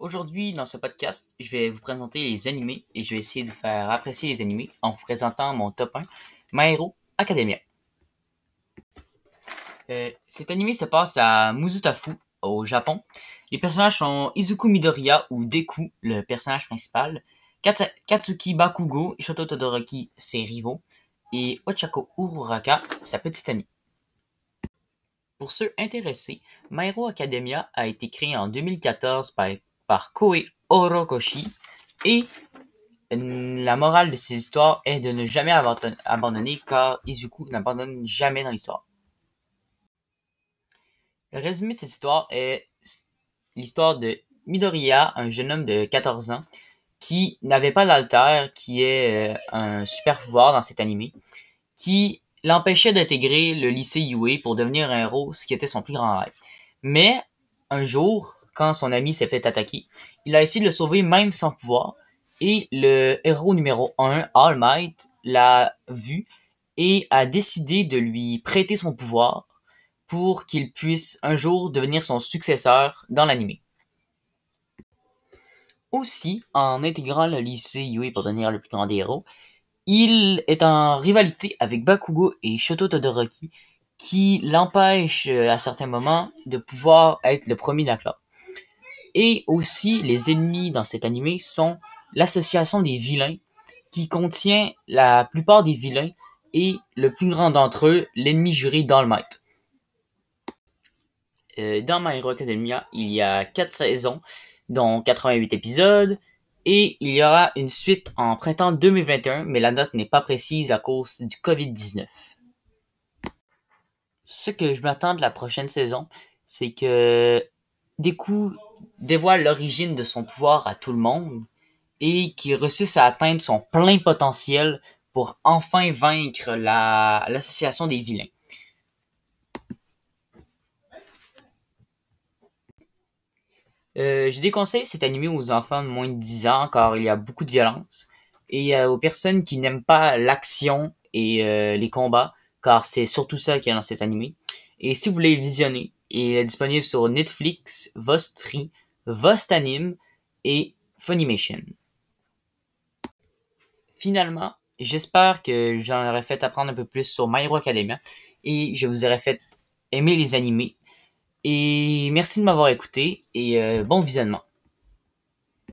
Aujourd'hui, dans ce podcast, je vais vous présenter les animés et je vais essayer de faire apprécier les animés en vous présentant mon top 1, My Hero Academia. Euh, cet animé se passe à Muzutafu, au Japon. Les personnages sont Izuku Midoriya ou Deku, le personnage principal, Katsuki Bakugo Shoto Todoroki, ses rivaux, et Ochako Ururaka, sa petite amie. Pour ceux intéressés, My Hero Academia a été créé en 2014 par, par Koei Orokoshi et la morale de ces histoires est de ne jamais abandonner car Izuku n'abandonne jamais dans l'histoire. Le résumé de cette histoire est l'histoire de Midoriya, un jeune homme de 14 ans qui n'avait pas d'alter, qui est euh, un super pouvoir dans cet animé, qui l'empêchait d'intégrer le lycée UA pour devenir un héros, ce qui était son plus grand rêve. Mais un jour, quand son ami s'est fait attaquer, il a essayé de le sauver même sans pouvoir, et le héros numéro 1, All Might, l'a vu et a décidé de lui prêter son pouvoir pour qu'il puisse un jour devenir son successeur dans l'anime. Aussi, en intégrant le lycée Yui pour devenir le plus grand des héros, il est en rivalité avec Bakugo et Shoto Todoroki qui l'empêchent euh, à certains moments de pouvoir être le premier de la classe. Et aussi, les ennemis dans cet animé sont l'association des vilains qui contient la plupart des vilains et le plus grand d'entre eux, l'ennemi juré All euh, dans My Hero Academia, il y a 4 saisons, dont 88 épisodes, et il y aura une suite en printemps 2021, mais la date n'est pas précise à cause du Covid-19. Ce que je m'attends de la prochaine saison, c'est que Deku dévoile l'origine de son pouvoir à tout le monde et qu'il réussisse à atteindre son plein potentiel pour enfin vaincre l'association des vilains. Euh, je déconseille cet animé aux enfants de moins de 10 ans car il y a beaucoup de violence. Et euh, aux personnes qui n'aiment pas l'action et euh, les combats, car c'est surtout ça qu'il y a dans cet animé. Et si vous voulez visionner, il est disponible sur Netflix, Vostfree, Vostanime et Funimation. Finalement, j'espère que j'en aurais fait apprendre un peu plus sur My Hero Academia et je vous aurais fait aimer les animés et merci de m'avoir écouté et euh, bon visionnement.